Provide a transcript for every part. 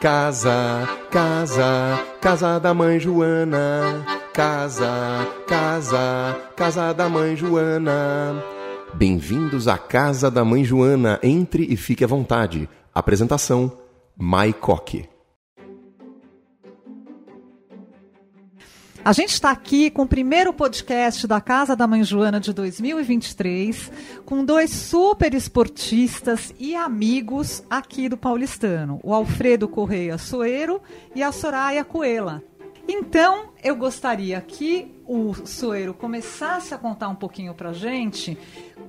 Casa, casa, casa da mãe Joana. Casa, casa, casa da mãe Joana. Bem-vindos à Casa da Mãe Joana. Entre e fique à vontade. Apresentação: Mai Coque. A gente está aqui com o primeiro podcast da Casa da Mãe Joana de 2023, com dois super esportistas e amigos aqui do Paulistano, o Alfredo Correia Soeiro e a Soraya Coela. Então, eu gostaria que o Soeiro começasse a contar um pouquinho pra gente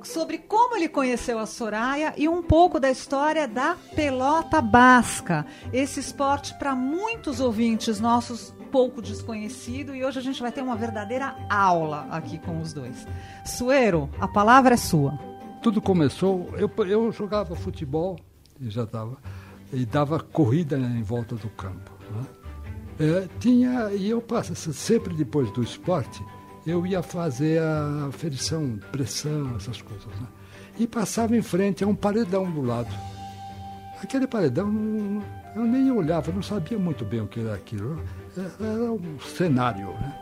sobre como ele conheceu a Soraya e um pouco da história da pelota basca. Esse esporte para muitos ouvintes nossos pouco desconhecido e hoje a gente vai ter uma verdadeira aula aqui com os dois. Suero, a palavra é sua. Tudo começou, eu, eu jogava futebol já estava e dava corrida em volta do campo. Né? É, tinha e eu passo sempre depois do esporte eu ia fazer a aferição, pressão, essas coisas. Né? E passava em frente a um paredão do lado. Aquele paredão eu nem olhava, não sabia muito bem o que era aquilo era um cenário. Né?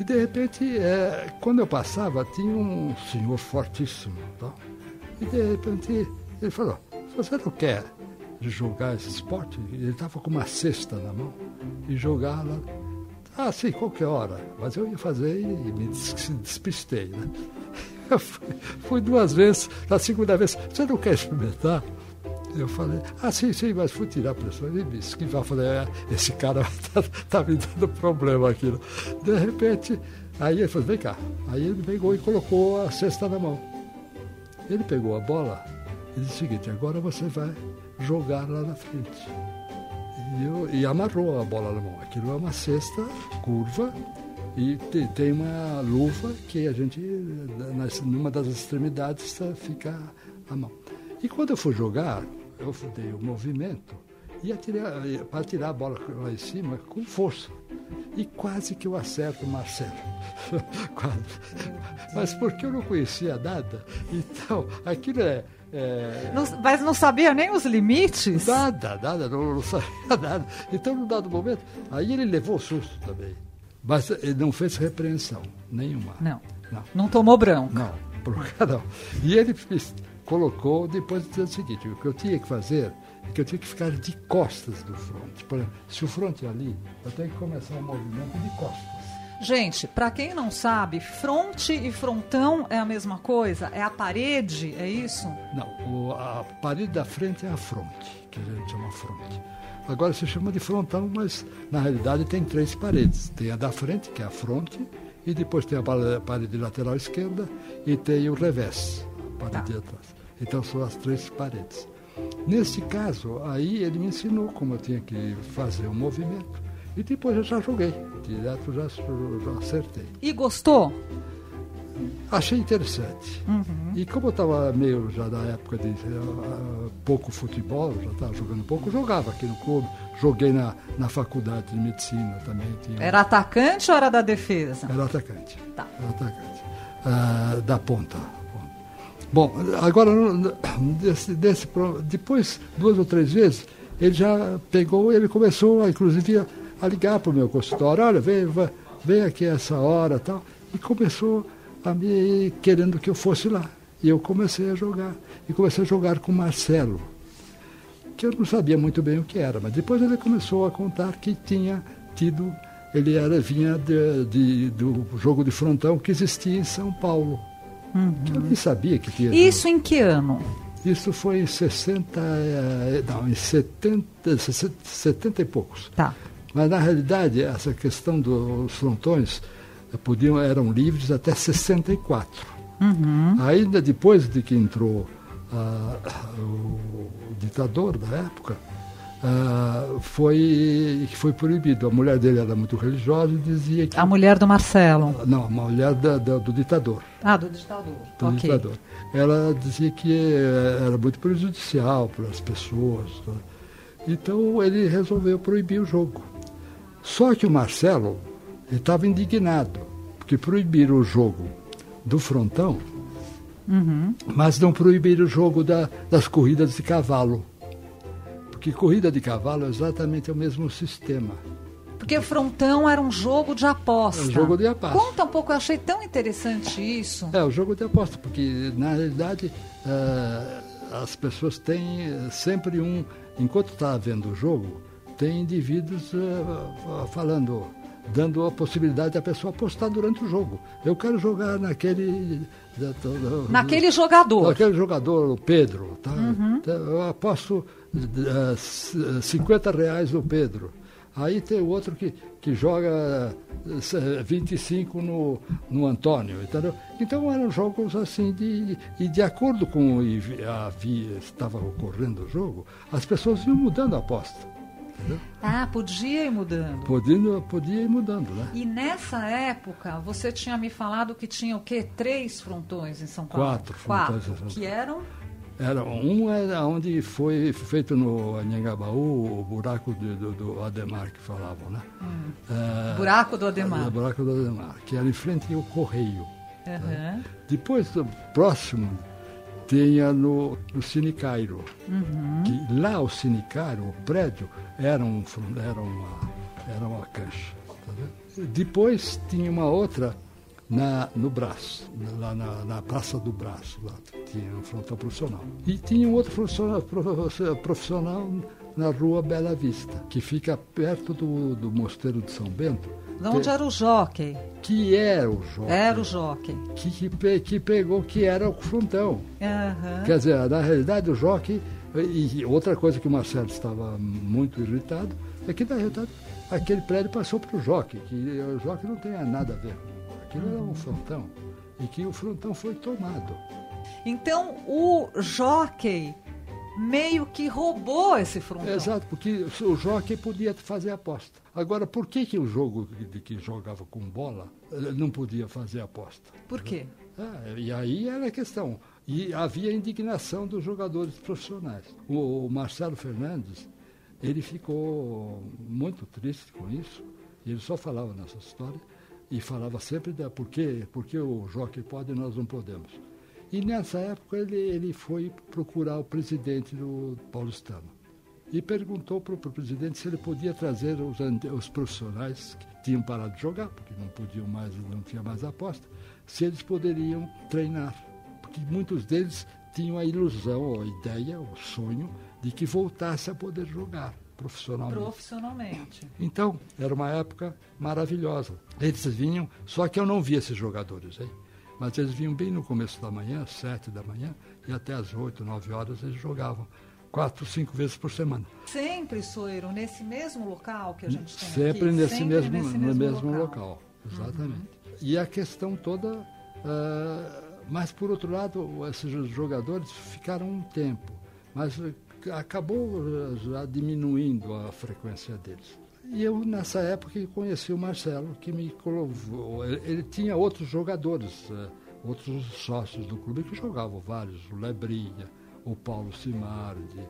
E de repente, é, quando eu passava, tinha um senhor fortíssimo. Tá? E de repente ele falou, você não quer jogar esse esporte? Ele estava com uma cesta na mão e jogar lá. Ah, sim, qualquer hora. Mas eu ia fazer e me despistei. Né? Fui, duas vezes, na segunda vez, você não quer experimentar? Eu falei, ah, sim, sim, mas fui tirar a pressão. Ele me esquivar. Falei, é, esse cara tá, tá, me dando problema aqui. De repente, aí ele falou, vem cá. Aí ele pegou e colocou a cesta na mão. Ele pegou a bola e disse o seguinte, agora você vai jogar lá na frente. E, eu, e amarrou a bola na mão. Aquilo é uma cesta curva e tem uma luva que a gente, numa das extremidades, fica a mão. E quando eu fui jogar, eu dei o movimento e para tirar a bola lá em cima com força. E quase que eu acerto o Marcelo. quase. Mas porque eu não conhecia nada, então aquilo é. É... Não, mas não sabia nem os limites? Nada, nada, não, não sabia nada. Então, num dado momento, aí ele levou susto também. Mas ele não fez repreensão nenhuma. Não. Não, não tomou branco. Não, por não. E ele fez colocou depois de dizer o seguinte, o que eu tinha que fazer é que eu tinha que ficar de costas do fronte. Por exemplo, se o fronte é ali, eu tenho que começar o movimento de costas. Gente, para quem não sabe, fronte e frontão é a mesma coisa? É a parede, é isso? Não, a parede da frente é a fronte, que a gente chama fronte. Agora se chama de frontão, mas na realidade tem três paredes. Tem a da frente, que é a fronte, e depois tem a parede lateral esquerda e tem o revés, a parede tá. atrás. Então são as três paredes. Nesse caso, aí ele me ensinou como eu tinha que fazer o movimento. E depois eu já joguei, direto já, já acertei. E gostou? Achei interessante. Uhum. E como eu estava meio já da época de uh, pouco futebol, já estava jogando pouco, jogava aqui no clube. Joguei na, na faculdade de medicina também. Tinha... Era atacante ou era da defesa? Era atacante. Tá. Era atacante. Uh, da ponta. Bom, agora, desse, desse, depois, duas ou três vezes, ele já pegou, ele começou, inclusive, a, ligar para o meu consultório, olha, vem, vem aqui essa hora tal, e começou a me querendo que eu fosse lá. E eu comecei a jogar. E comecei a jogar com o Marcelo, que eu não sabia muito bem o que era, mas depois ele começou a contar que tinha tido, ele era, vinha de, de, do jogo de frontão que existia em São Paulo. Uhum. Eu nem sabia que tinha. Isso em que ano? Isso foi em 60. Eh, não, em 70, 70 e poucos. Tá. Mas na realidade, essa questão dos frontões eh, podiam, eram livres até 64. Uhum. Ainda depois de que entrou uh, o ditador da época, uh, foi, foi proibido. A mulher dele era muito religiosa e dizia que. A mulher do Marcelo? Não, a mulher da, da, do ditador. Ah, do ditador. Do okay. ditador. Ela dizia que eh, era muito prejudicial para as pessoas. Tá? Então ele resolveu proibir o jogo. Só que o Marcelo estava indignado, porque proibiram o jogo do frontão, uhum. mas não proibiram o jogo da, das corridas de cavalo Porque corrida de cavalo é exatamente o mesmo sistema. Porque frontão era um jogo de aposta. É um jogo de aposta. Conta um pouco, eu achei tão interessante isso. É, o jogo de aposta, porque na realidade uh, as pessoas têm sempre um. Enquanto está havendo o jogo, tem indivíduos uh, falando, dando a possibilidade da pessoa apostar durante o jogo. Eu quero jogar naquele. Naquele jogador. Naquele jogador, o Pedro. Tá? Uhum. Eu aposto uh, 50 reais no Pedro. Aí tem o outro que, que joga 25 no, no Antônio, entendeu? Então eram jogos assim, de, e de acordo com havia, estava ocorrendo o jogo, as pessoas iam mudando a aposta. Entendeu? Ah, podia ir mudando. Podia, podia ir mudando, né? E nessa época, você tinha me falado que tinha o quê? Três frontões em São Paulo? Quatro frontões. Quatro, que eram era, um era onde foi feito no Anhangabaú, o buraco do, do, do, Ademar, que falavam, né? Hum. É, buraco do Ademar. É, buraco do Ademar, que era em frente ao Correio. Uhum. Né? Depois, próximo, tinha no, no Cine Cairo. Uhum. Que lá o Cine Cairo, o prédio, era, um, era, uma, era uma cancha. Tá Depois tinha uma outra na, no Brás, lá na, na, Praça do Brás, lá tinha um frontal profissional. E tinha um outro profissional, profissional na Rua Bela Vista, que fica perto do, do Mosteiro de São Bento. De onde era o jockey? Que era o jockey. Era o jockey. Que, que, que pegou que era o frontão. Uhum. Quer dizer, na realidade o jockey, e outra coisa que o Marcelo estava muito irritado, é que na realidade aquele prédio passou para o jockey, que o jockey não tem nada a ver Aquilo era um frontão. E que o frontão foi tomado. Então o jockey meio que roubou esse frontão. Exato, porque o jockey podia fazer aposta. Agora, por que, que o jogo de que jogava com bola eh, não podia fazer aposta? Por quê? Ah, e aí era a questão. E havia indignação dos jogadores profissionais. O, o Marcelo Fernandes, ele ficou muito triste com isso. Ele só falava nessa história e falava sempre da por que, por que o Jockey pode e nós não podemos. E nessa época ele, ele foi procurar o presidente do paulistano e perguntou para o presidente se ele podia trazer os, os profissionais que tinham parado de jogar, porque não podiam mais, não tinha mais aposta, se eles poderiam treinar. Porque muitos deles tinham a ilusão, a ideia, o sonho de que voltasse a poder jogar profissionalmente. Profissionalmente. Então, era uma época maravilhosa. Eles vinham, só que eu não via esses jogadores aí. Mas eles vinham bem no começo da manhã, sete da manhã, e até às oito, nove horas eles jogavam. Quatro, cinco vezes por semana. Sempre, Soeiro, nesse mesmo local que a gente tem Sempre aqui? Nesse Sempre mesmo, nesse mesmo, no mesmo local. local exatamente. Uhum. E a questão toda... Uh, mas, por outro lado, esses jogadores ficaram um tempo. Mas acabou já diminuindo a frequência deles. E eu, nessa época, conheci o Marcelo, que me colocou. Ele tinha outros jogadores, eh, outros sócios do clube que jogavam vários, o Lebrinha, o Paulo Simardi,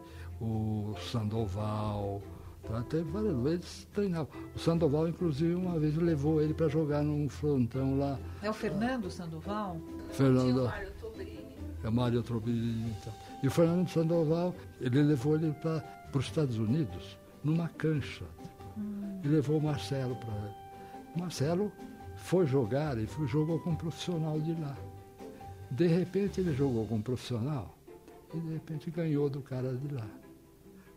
o Sandoval. Tá? Teve várias vezes treinavam. O Sandoval, inclusive, uma vez levou ele para jogar num frontão lá. É o Fernando Sandoval? Fernando. Mário Tobrini. É Mário Tobrini. Então. E o Fernando Sandoval, ele levou ele para os Estados Unidos numa cancha. E levou o Marcelo para. O Marcelo foi jogar e foi, jogou com um profissional de lá. De repente ele jogou com um profissional e de repente ganhou do cara de lá.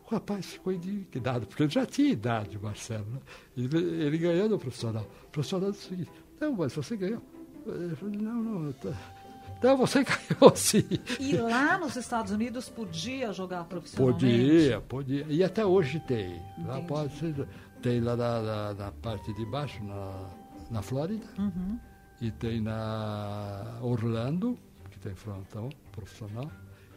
O rapaz ficou indignado, porque ele já tinha idade, Marcelo. Né? Ele, ele ganhou do profissional. O profissional disse o seguinte, não, mas você ganhou. Ele falou, não, não, tá, então você ganhou sim. E lá nos Estados Unidos podia jogar profissionalmente? Podia, podia. E até hoje tem. Lá pode ser, tem lá na, na, na, parte de baixo, na, na Flórida. Uhum. E tem na Orlando, que tem frontão profissional.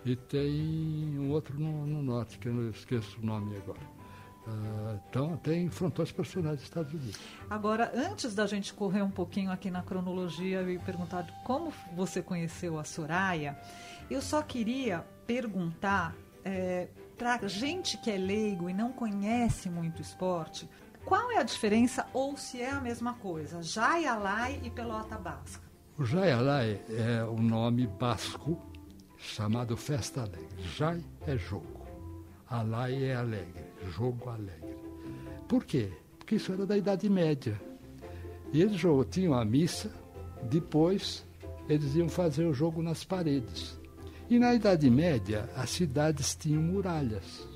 E tem um outro no, no norte, que eu não esqueço o nome agora. Uh, então, tem frontões profissionais dos Estados Unidos. Agora, antes da gente correr um pouquinho aqui na cronologia e perguntar como você conheceu a Soraya, eu só queria perguntar é, para gente que é leigo e não conhece muito esporte, qual é a diferença ou se é a mesma coisa, Jaialai e Pelota Basca? O Jaialai é o nome basco chamado Festa Alegre. Jai é jogo. Alai é alegre, jogo alegre. Por quê? Porque isso era da Idade Média. E eles tinham a missa, depois eles iam fazer o jogo nas paredes. E na Idade Média, as cidades tinham muralhas.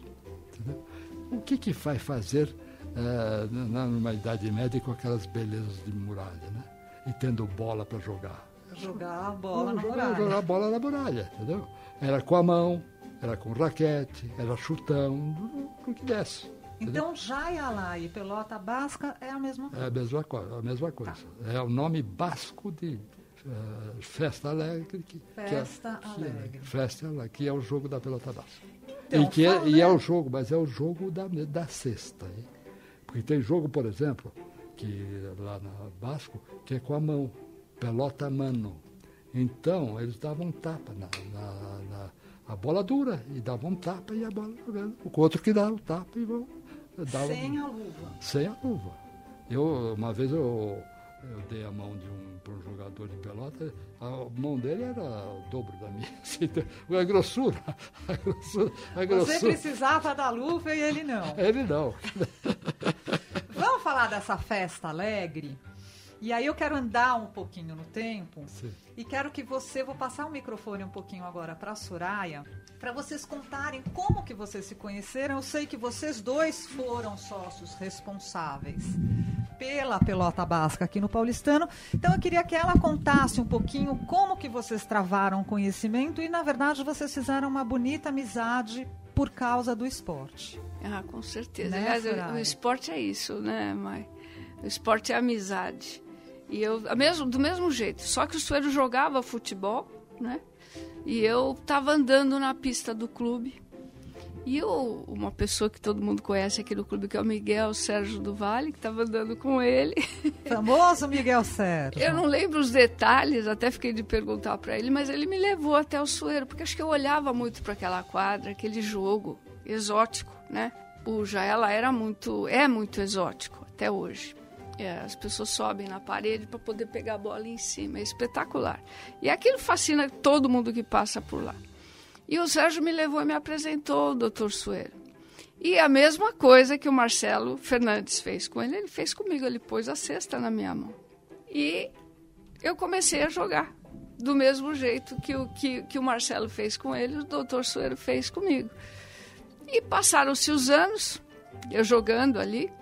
Entendeu? O que, que vai fazer uh, numa Idade Média com aquelas belezas de muralha, né? E tendo bola para jogar? Jogar a bola na jogar, muralha. Jogar a bola na muralha, entendeu? Era com a mão, era com raquete, era chutão, o que desse. Então, Jaialá e Pelota Basca é a mesma coisa? É a mesma coisa. A mesma coisa. Tá. É o nome basco de uh, Festa Alegre. Que, Festa que é, Alegre. Que é, Festa Alegre, que é o jogo da Pelota Basca. Então, e, que é, e é o jogo, mas é o jogo da, da sexta. Hein? Porque tem jogo, por exemplo, que lá na Basco, que é com a mão, pelota mano. Então, eles davam tapa na, na, na a bola dura e davam tapa e a bola jogando. O outro que dava o tapa e vão. Dava, sem a luva. Sem a luva. Eu, uma vez eu, eu dei a mão de um, para um jogador de pelota, a mão dele era o dobro da minha. Assim, a grossura. A grossura, a grossura. Você precisava da luva e ele não. Ele não. Vamos falar dessa festa alegre? E aí eu quero andar um pouquinho no tempo Sim. e quero que você, vou passar o microfone um pouquinho agora para a Soraya, para vocês contarem como que vocês se conheceram. Eu sei que vocês dois foram sócios responsáveis pela pelota basca aqui no Paulistano. Então eu queria que ela contasse um pouquinho como que vocês travaram o conhecimento e na verdade vocês fizeram uma bonita amizade por causa do esporte. Ah, com certeza. Né, Aliás, o esporte é isso, né, mãe? O esporte é amizade. E eu, mesmo, do mesmo jeito, só que o Suero jogava futebol, né? E eu estava andando na pista do clube. E eu, uma pessoa que todo mundo conhece aqui no clube, que é o Miguel Sérgio do Vale, que estava andando com ele. Famoso Miguel Sérgio. Eu não lembro os detalhes, até fiquei de perguntar para ele, mas ele me levou até o Suero, porque acho que eu olhava muito para aquela quadra, aquele jogo exótico, né? O Jaela era muito, é muito exótico até hoje. É, as pessoas sobem na parede para poder pegar a bola em cima. É espetacular. E aquilo fascina todo mundo que passa por lá. E o Sérgio me levou e me apresentou o doutor Suero. E a mesma coisa que o Marcelo Fernandes fez com ele, ele fez comigo. Ele pôs a cesta na minha mão. E eu comecei a jogar. Do mesmo jeito que o, que, que o Marcelo fez com ele, o doutor Suero fez comigo. E passaram-se os anos, eu jogando ali,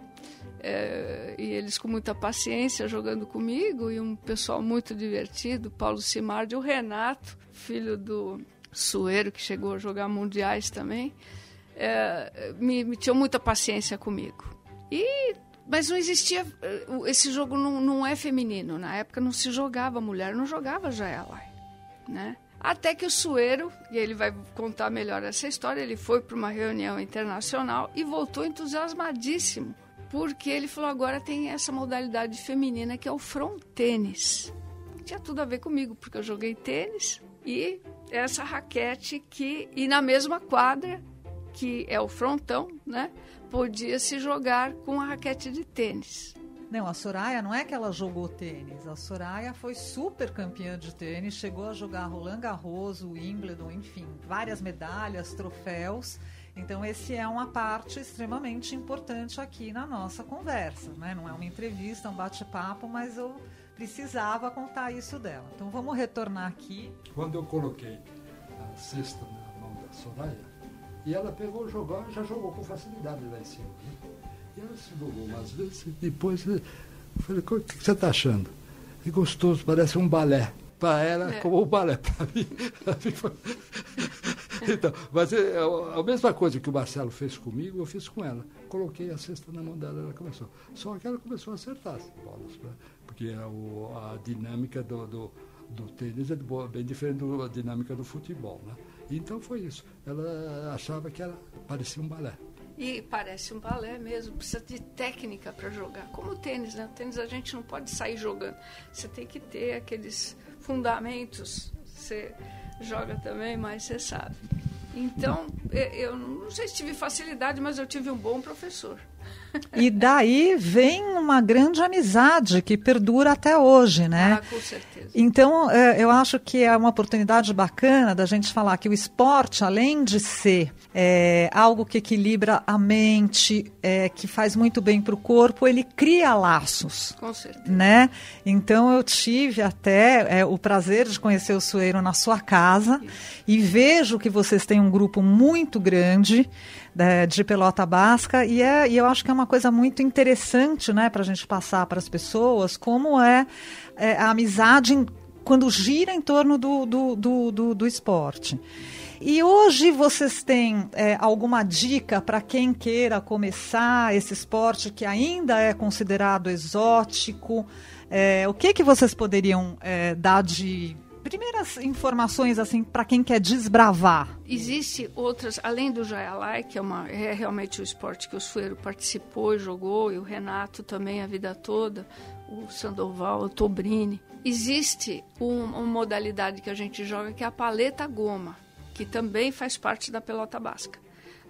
é, e eles com muita paciência jogando comigo e um pessoal muito divertido, Paulo Simardi, o Renato, filho do Sueiro, que chegou a jogar mundiais também, é, me, me tinham muita paciência comigo. E mas não existia esse jogo não, não é feminino na época não se jogava mulher não jogava já ela né até que o Sueiro, e ele vai contar melhor essa história, ele foi para uma reunião internacional e voltou entusiasmadíssimo porque ele falou agora tem essa modalidade feminina que é o front tênis. Tinha tudo a ver comigo, porque eu joguei tênis e essa raquete que e na mesma quadra que é o frontão, né? Podia se jogar com a raquete de tênis. Não, a Soraya não é que ela jogou tênis. A Soraya foi super campeã de tênis, chegou a jogar Roland Garros, Wimbledon, enfim, várias medalhas, troféus. Então, esse é uma parte extremamente importante aqui na nossa conversa. Né? Não é uma entrevista, um bate-papo, mas eu precisava contar isso dela. Então, vamos retornar aqui. Quando eu coloquei a cesta na mão da Soraya, e ela pegou, jogou, já jogou com facilidade lá em cima. Né? E ela se jogou umas vezes, e depois eu falei, o que você está achando? É gostoso, parece um balé. Para ela, é. como o balé. Para mim. Então, mas é, a mesma coisa que o Marcelo fez comigo, eu fiz com ela. Coloquei a cesta na mão dela, ela começou. Só que ela começou a acertar as bolas, né? Porque a, o, a dinâmica do, do, do tênis é bem diferente da dinâmica do futebol. Né? Então foi isso. Ela achava que ela parecia um balé. E parece um balé mesmo, precisa de técnica para jogar. Como o tênis, né? O tênis a gente não pode sair jogando. Você tem que ter aqueles fundamentos. Você joga também, mas você sabe. Então, eu não sei se tive facilidade, mas eu tive um bom professor. E daí vem uma grande amizade que perdura até hoje, né? Ah, com certeza. Então, é, eu acho que é uma oportunidade bacana da gente falar que o esporte, além de ser é, algo que equilibra a mente, é, que faz muito bem para o corpo, ele cria laços. Com certeza. Né? Então, eu tive até é, o prazer de conhecer o Sueiro na sua casa Isso. e vejo que vocês têm um grupo muito grande né, de pelota basca e, é, e eu acho que é uma coisa muito interessante né, para a gente passar para as pessoas como é, é, a amizade quando gira em torno do, do, do, do, do esporte. E hoje vocês têm é, alguma dica para quem queira começar esse esporte que ainda é considerado exótico? É, o que, que vocês poderiam é, dar de primeiras informações assim para quem quer desbravar? Existe outras, além do Jaialai, que é, uma, é realmente o esporte que o Sueiro participou e jogou, e o Renato também a vida toda, o Sandoval, o Tobrini. Existe um, uma modalidade que a gente joga que é a paleta goma, que também faz parte da pelota basca.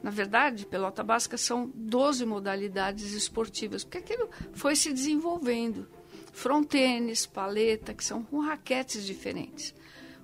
Na verdade, pelota basca são 12 modalidades esportivas, porque aquilo foi se desenvolvendo frontênis, paleta, que são com raquetes diferentes.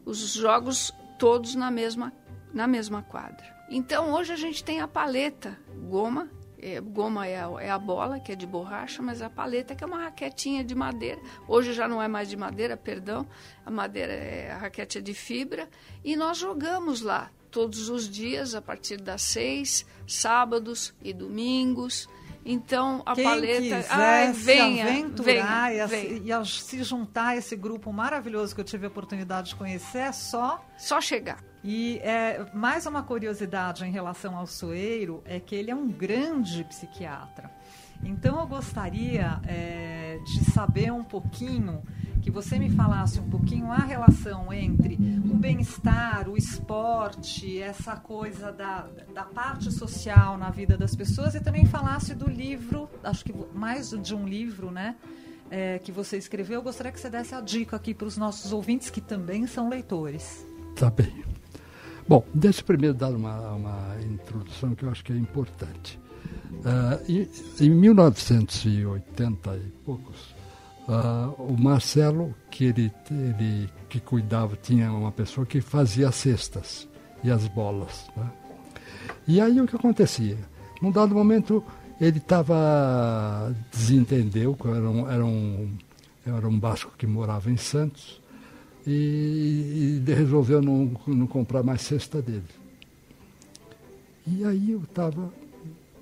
Os jogos todos na mesma, na mesma quadra. Então hoje a gente tem a paleta, goma, é, goma é a, é a, bola, que é de borracha, mas a paleta que é uma raquetinha de madeira. Hoje já não é mais de madeira, perdão. A madeira é a raquete é de fibra. E nós jogamos lá todos os dias, a partir das seis, sábados e domingos. Então a Quem paleta. Quiser ai, venha, se aventurar venha, e, a, venha. e a, se juntar a esse grupo maravilhoso que eu tive a oportunidade de conhecer, é só. Só chegar. E é, mais uma curiosidade em relação ao Soeiro é que ele é um grande psiquiatra. Então eu gostaria é, de saber um pouquinho, que você me falasse um pouquinho a relação entre o bem-estar, o esporte, essa coisa da, da parte social na vida das pessoas e também falasse do livro, acho que mais de um livro, né? É, que você escreveu, eu gostaria que você desse a dica aqui para os nossos ouvintes que também são leitores. Tá bem. Bom, deixa eu primeiro dar uma, uma introdução que eu acho que é importante. Uh, em, em 1980 e poucos, uh, o Marcelo, que ele, ele que cuidava, tinha uma pessoa que fazia as cestas e as bolas. Né? E aí o que acontecia? Num dado momento, ele estava desentendeu, era um, era um, era um basco que morava em Santos, e, e resolveu não, não comprar mais cesta dele. E aí eu estava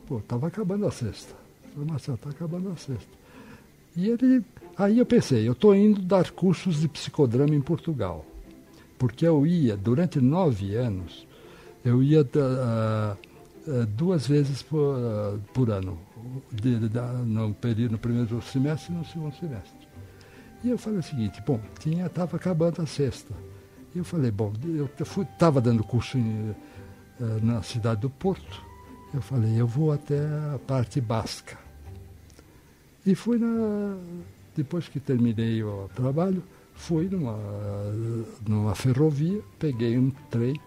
Pô, estava acabando a sexta. Falei, Marcelo, está acabando a sexta. E ele, aí eu pensei, eu estou indo dar cursos de psicodrama em Portugal. Porque eu ia, durante nove anos, eu ia uh, uh, duas vezes por, uh, por ano, de, de, de, no, período, no primeiro semestre e no segundo semestre. E eu falei o seguinte, bom, tinha estava acabando a sexta. E eu falei, bom, eu estava dando curso em, na cidade do Porto, eu falei, eu vou até a parte basca. E fui na. Depois que terminei o trabalho, fui numa, numa ferrovia, peguei um trem,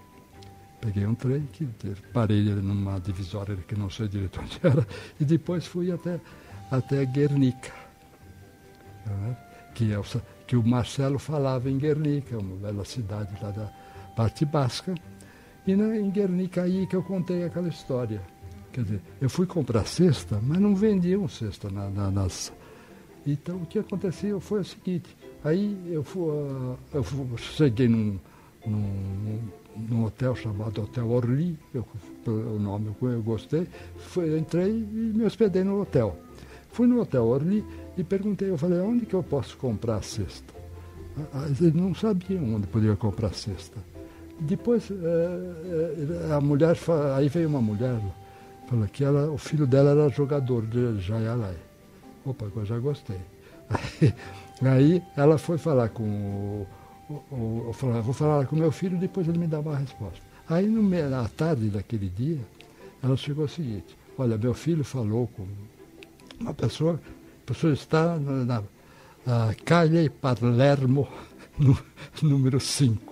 peguei um trem, que parei numa divisória que não sei direito onde era, e depois fui até, até Guernica, né? que, é o, que o Marcelo falava em Guernica, uma bela cidade lá da parte basca. E na, em Guernica aí que eu contei aquela história. Quer dizer, eu fui comprar cesta, mas não vendiam cesta na, na, nas. Então o que aconteceu foi o seguinte, aí eu, fui, uh, eu fui, cheguei num, num, num, hotel chamado Hotel Orly, eu, o nome eu gostei, fui, entrei e me hospedei no hotel. Fui no Hotel Orly e perguntei, eu falei, onde que eu posso comprar cesta? Eles não sabiam onde podia comprar cesta. Depois, eh, a mulher, aí veio uma mulher falou que ela, o filho dela era jogador de Jaialai. Opa, eu já gostei. Aí, aí ela foi falar com o, o, o falou, vou falar com meu filho, depois ele me dá uma resposta. Aí, no, na tarde daquele dia, ela chegou o seguinte, olha, meu filho falou com uma pessoa, a pessoa está na, na, na Calle Palermo, no, número 5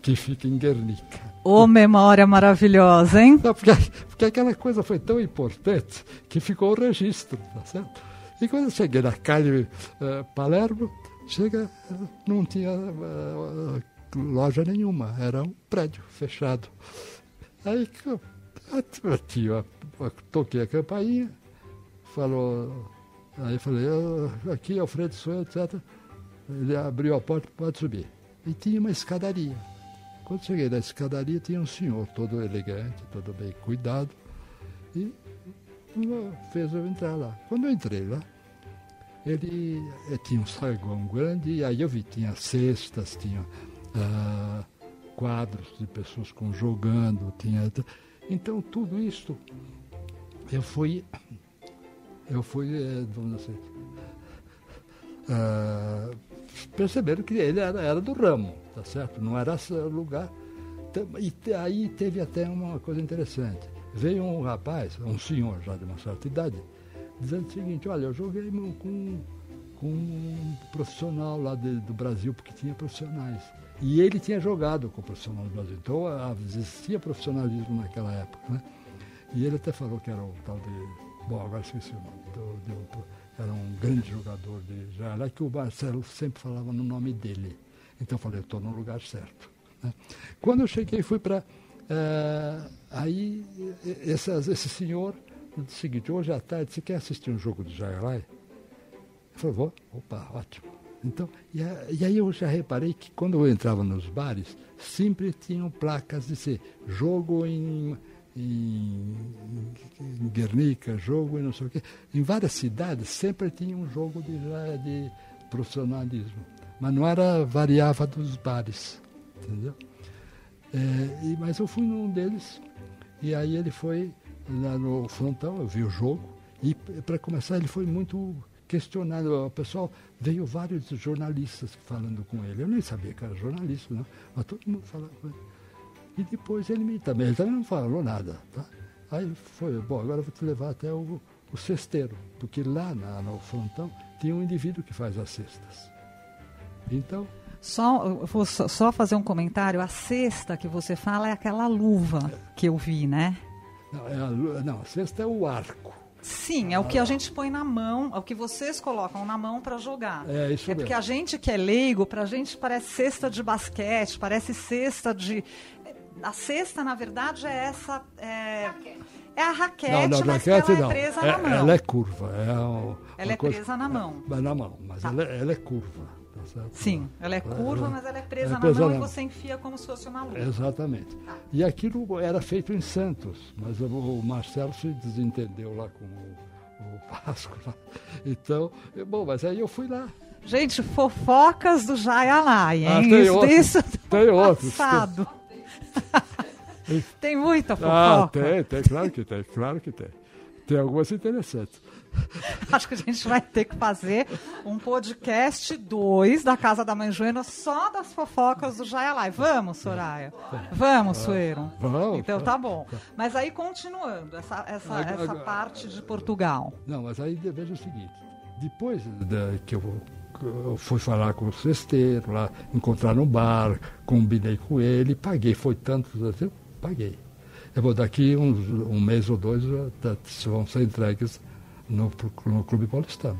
que fica em Guernica. Ô, memória maravilhosa, hein? Não, porque, porque aquela coisa foi tão importante que ficou o registro, tá certo? E quando eu cheguei na calle uh, Palermo, chega, não tinha uh, loja nenhuma, era um prédio fechado. Aí eu, eu toquei a campainha, falou, aí falei, aqui é Alfredo Souza, etc. Ele abriu a porta, pode subir. E tinha uma escadaria. Quando cheguei na escadaria, tinha um senhor todo elegante, todo bem cuidado, e fez eu entrar lá. Quando eu entrei lá, ele, tinha um saguão grande, e aí eu vi, tinha cestas, tinha ah, quadros de pessoas com jogando, tinha. Então tudo isso eu fui, eu fui, eh, vamos dizer, uh, perceberam que ele era, era do ramo, tá certo? Não era lugar. E aí teve até uma coisa interessante. Veio um rapaz, um senhor já de uma certa idade, dizendo o seguinte, olha, eu joguei com, com um profissional lá de, do Brasil, porque tinha profissionais. E ele tinha jogado com o profissional do Brasil. Então existia profissionalismo naquela época. Né? E ele até falou que era o tal de. Bom, agora esqueci o nome. Do, do, era um grande jogador de Jará, que o Marcelo sempre falava no nome dele. Então eu falei, estou no lugar certo. Né? Quando eu cheguei, fui para. É, aí, esse, esse senhor disse o seguinte: hoje à tarde, você quer assistir um jogo de Jaralai? Eu falei, vou. Opa, ótimo. Então, e, e, aí eu já reparei que quando eu entrava nos bares, sempre tinham placas de ser jogo em em, em Guernica, jogo e não sei o quê. Em várias cidades sempre tinha um jogo de, de profissionalismo, mas não era variava dos bares, entendeu? É, e, mas eu fui num deles e aí ele foi lá no frontão, eu vi o jogo e para começar ele foi muito questionado. O pessoal veio vários jornalistas falando com ele. Eu nem sabia que era jornalista, não, mas todo mundo falava com ele. E depois ele me também, ele também não falou nada. Tá? Aí foi, bom, agora vou te levar até o, o cesteiro, porque lá na, no frontão tem um indivíduo que faz as cestas. Então. Só, vou só fazer um comentário. A cesta que você fala é aquela luva que eu vi, né? Não, é a, não, a cesta é o arco. Sim, é o que a gente põe na mão, é o que vocês colocam na mão para jogar. É isso É mesmo. porque a gente que é leigo, para a gente parece cesta de basquete, parece cesta de a cesta, na verdade, é essa. É, é a raquete, não, não, mas raquete, ela é presa é, na mão. Ela é curva. É um, ela é coisa, presa na mão. É, na mão, mas tá. ela, é, ela, é curva. Tá Sim, ela é curva, ela, mas ela é presa, é presa na mão e você enfia como se fosse uma luva. Exatamente. Tá. E aquilo era feito em Santos, mas o Marcelo se desentendeu lá com o, o Vasco. Lá. Então, bom, mas aí eu fui lá. Gente, fofocas do Jaialai, hein? Ah, tem isso, outros, isso tem outros. Passado. tem muita fofoca. Ah, tem, tem, claro que tem, claro que tem. Tem algumas interessantes. Acho que a gente vai ter que fazer um podcast 2 da Casa da Mãe Joana só das fofocas do Jaialai. Vamos, Soraya? Vamos, Sueiro? Vamos. Então tá bom. Mas aí, continuando, essa, essa, essa parte de Portugal. Não, mas aí veja o seguinte. Depois da, que eu eu fui falar com o cesteiro lá, encontrar no bar, combinei com ele, paguei, foi tanto, assim, paguei. Eu vou daqui uns, um mês ou dois tá, vão ser entregues no, no Clube Paulistano.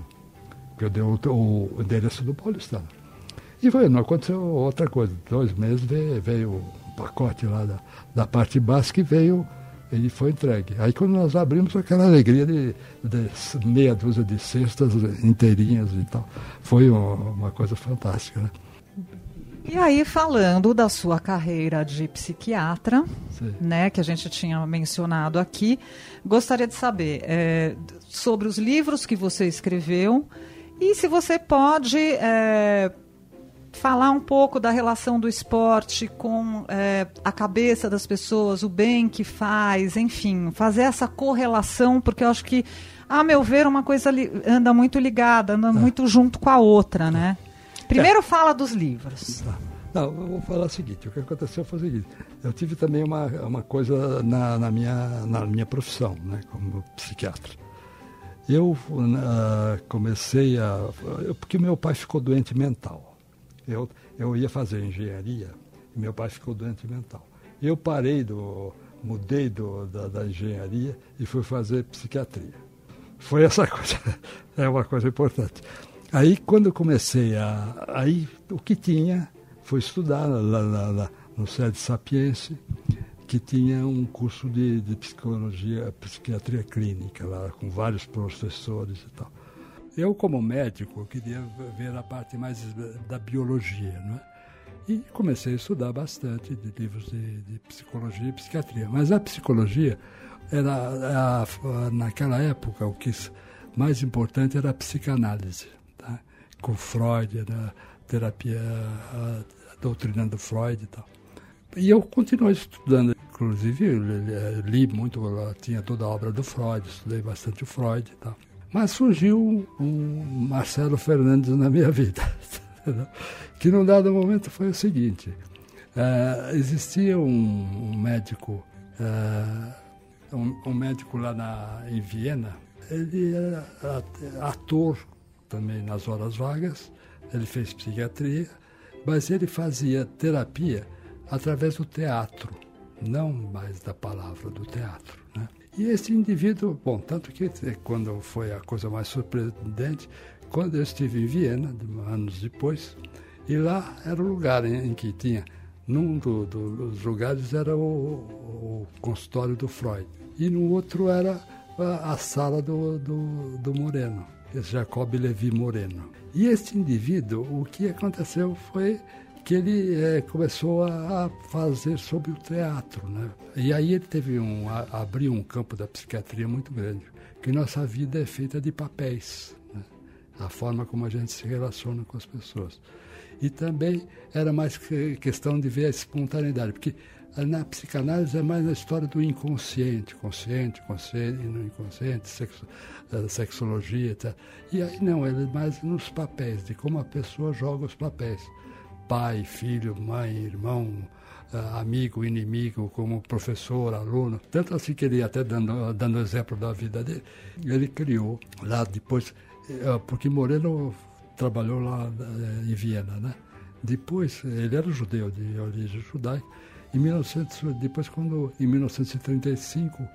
Porque eu dei o, o endereço do Paulistano. E foi, não aconteceu outra coisa. Dois meses veio, veio um pacote lá da, da parte básica e veio ele foi entregue. Aí quando nós abrimos, aquela alegria de, de meia dúzia de cestas inteirinhas e tal. Foi uma, uma coisa fantástica, né? E aí, falando da sua carreira de psiquiatra, né, que a gente tinha mencionado aqui, gostaria de saber é, sobre os livros que você escreveu e se você pode é, falar um pouco da relação do esporte com é, a cabeça das pessoas, o bem que faz, enfim, fazer essa correlação, porque eu acho que, a meu ver, uma coisa anda muito ligada, anda é. muito junto com a outra, né? Primeiro é. fala dos livros. Tá. Não, eu vou falar o seguinte, o que aconteceu foi o seguinte, eu tive também uma, uma coisa na, na, minha, na minha profissão, né, como psiquiatra. Eu uh, comecei a... Porque meu pai ficou doente mental. Eu, eu ia fazer engenharia e meu pai ficou doente mental. Eu parei do. mudei do, da, da engenharia e fui fazer psiquiatria. Foi essa coisa, é uma coisa importante. Aí, quando eu comecei a. Aí, o que tinha foi estudar lá, lá, lá no SED Sapiense, que tinha um curso de, de psicologia, psiquiatria clínica, lá com vários professores e tal. Eu, como médico, queria ver a parte mais da biologia, não é? E comecei a estudar bastante de livros de, de psicologia e psiquiatria. Mas a psicologia era, a, naquela época, o que mais importante era a psicanálise, tá? com Freud, a terapia, a, a doutrinando Freud e tal. E eu continuei estudando, inclusive li muito, tinha toda a obra do Freud, estudei bastante o Freud e tal. Mas surgiu um Marcelo Fernandes na minha vida, que num dado momento foi o seguinte, uh, existia um, um médico, uh, um, um, médico lá na, em Viena, ele era ator também nas horas vagas, ele fez psiquiatria, mas ele fazia terapia através do teatro, não mais da palavra, do teatro. Né? E esse indivíduo, bom, tanto que quando foi a coisa mais surpreendente, quando eu estive em Viena, anos depois, e lá era o lugar em, em que tinha, num do, do, dos lugares era o, o, consultório do Freud, e no outro era a, a sala do, do, do Moreno, Jacob Levi Moreno. E este indivíduo, o que aconteceu foi que ele é, começou a fazer sobre o teatro, né? E aí ele teve um a, abriu um campo da psiquiatria muito grande, que nossa vida é feita de papéis, né? a forma como a gente se relaciona com as pessoas. E também era mais que questão de ver a espontaneidade, porque na psicanálise é mais a história do inconsciente, consciente, consciente, no inconsciente, sexo, sexologia, etc. E aí não, ele é mais nos papéis, de como a pessoa joga os papéis pai, filho, mãe, irmão, ah, amigo, inimigo, como professor, aluno. Tanto assim que ele, até dando, dando exemplo da vida dele, ele criou lá depois, eh, porque Moreno trabalhou lá eh, em Viena, né? Depois, ele era judeu, de origem judaica. Em 1900, depois, quando, em 1935,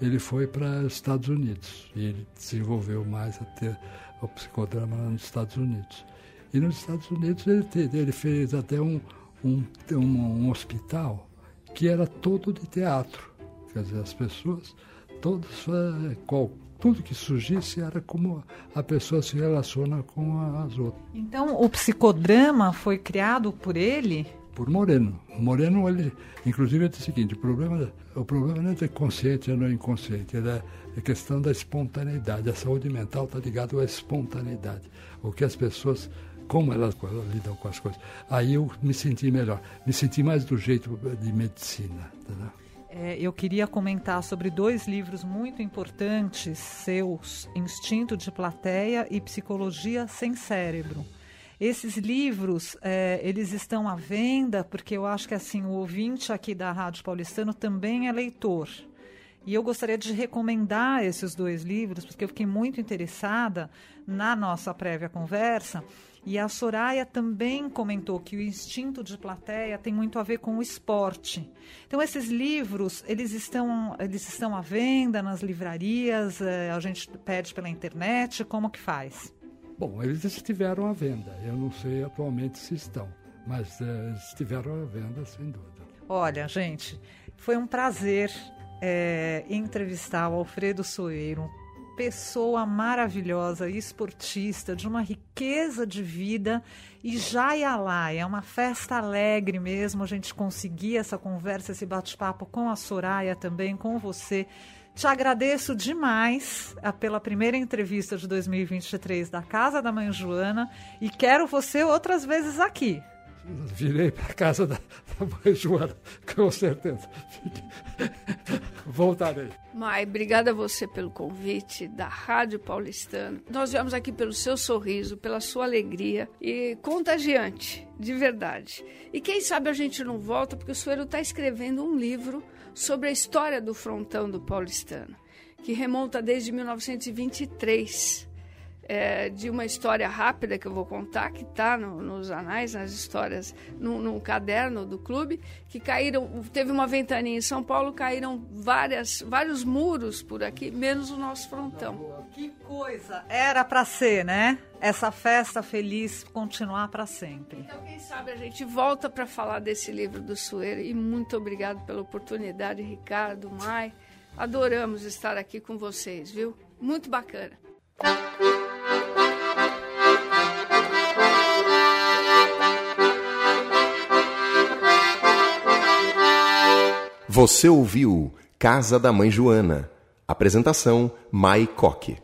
ele foi para os Estados Unidos. E ele desenvolveu mais até o psicodrama nos Estados Unidos. E nos Estados Unidos ele, ele fez até um, um, um, um hospital que era todo de teatro. Quer dizer, as pessoas, todos, eh, qual, tudo que surgisse era como a pessoa se relaciona com as outras. Então, o psicodrama foi criado por ele? Por Moreno. Moreno, ele, inclusive, disse o seguinte: o problema, o problema não é consciente ou não inconsciente, ele é, é questão da espontaneidade. A saúde mental está ligada à espontaneidade. O que as pessoas como elas lidam com as coisas. Aí eu me senti melhor, me senti mais do jeito de medicina. É, eu queria comentar sobre dois livros muito importantes seus, Instinto de Plateia e Psicologia Sem Cérebro. Esses livros, é, eles estão à venda, porque eu acho que assim o ouvinte aqui da Rádio Paulistano também é leitor. E eu gostaria de recomendar esses dois livros, porque eu fiquei muito interessada na nossa prévia conversa e a Soraya também comentou que o instinto de plateia tem muito a ver com o esporte. Então esses livros, eles estão, eles estão à venda nas livrarias, eh, a gente pede pela internet, como que faz? Bom, eles estiveram à venda. Eu não sei atualmente se estão, mas uh, estiveram à venda sem dúvida. Olha, gente, foi um prazer é, entrevistar o Alfredo Soeiro, pessoa maravilhosa, esportista, de uma riqueza de vida. E já ia lá, é uma festa alegre mesmo a gente conseguir essa conversa, esse bate-papo com a Soraya também, com você. Te agradeço demais ah, pela primeira entrevista de 2023 da Casa da Mãe Joana e quero você outras vezes aqui virei para casa da, da mãe Joana, com certeza. Voltarei. Mai, obrigada a você pelo convite da Rádio Paulistana. Nós viemos aqui pelo seu sorriso, pela sua alegria e contagiante, de verdade. E quem sabe a gente não volta, porque o Suero está escrevendo um livro sobre a história do frontão do paulistano, que remonta desde 1923 é, de uma história rápida que eu vou contar, que está no, nos anais, nas histórias, no, no, caderno do clube, que caíram, teve uma ventania em São Paulo, caíram várias, vários muros por aqui, menos o nosso frontão. Que coisa! Era para ser, né? Essa festa feliz continuar para sempre. Então, quem sabe a gente volta para falar desse livro do Sueiro e muito obrigado pela oportunidade, Ricardo, Mai. Adoramos estar aqui com vocês, viu? Muito bacana. Você ouviu Casa da Mãe Joana. Apresentação Mai Coque.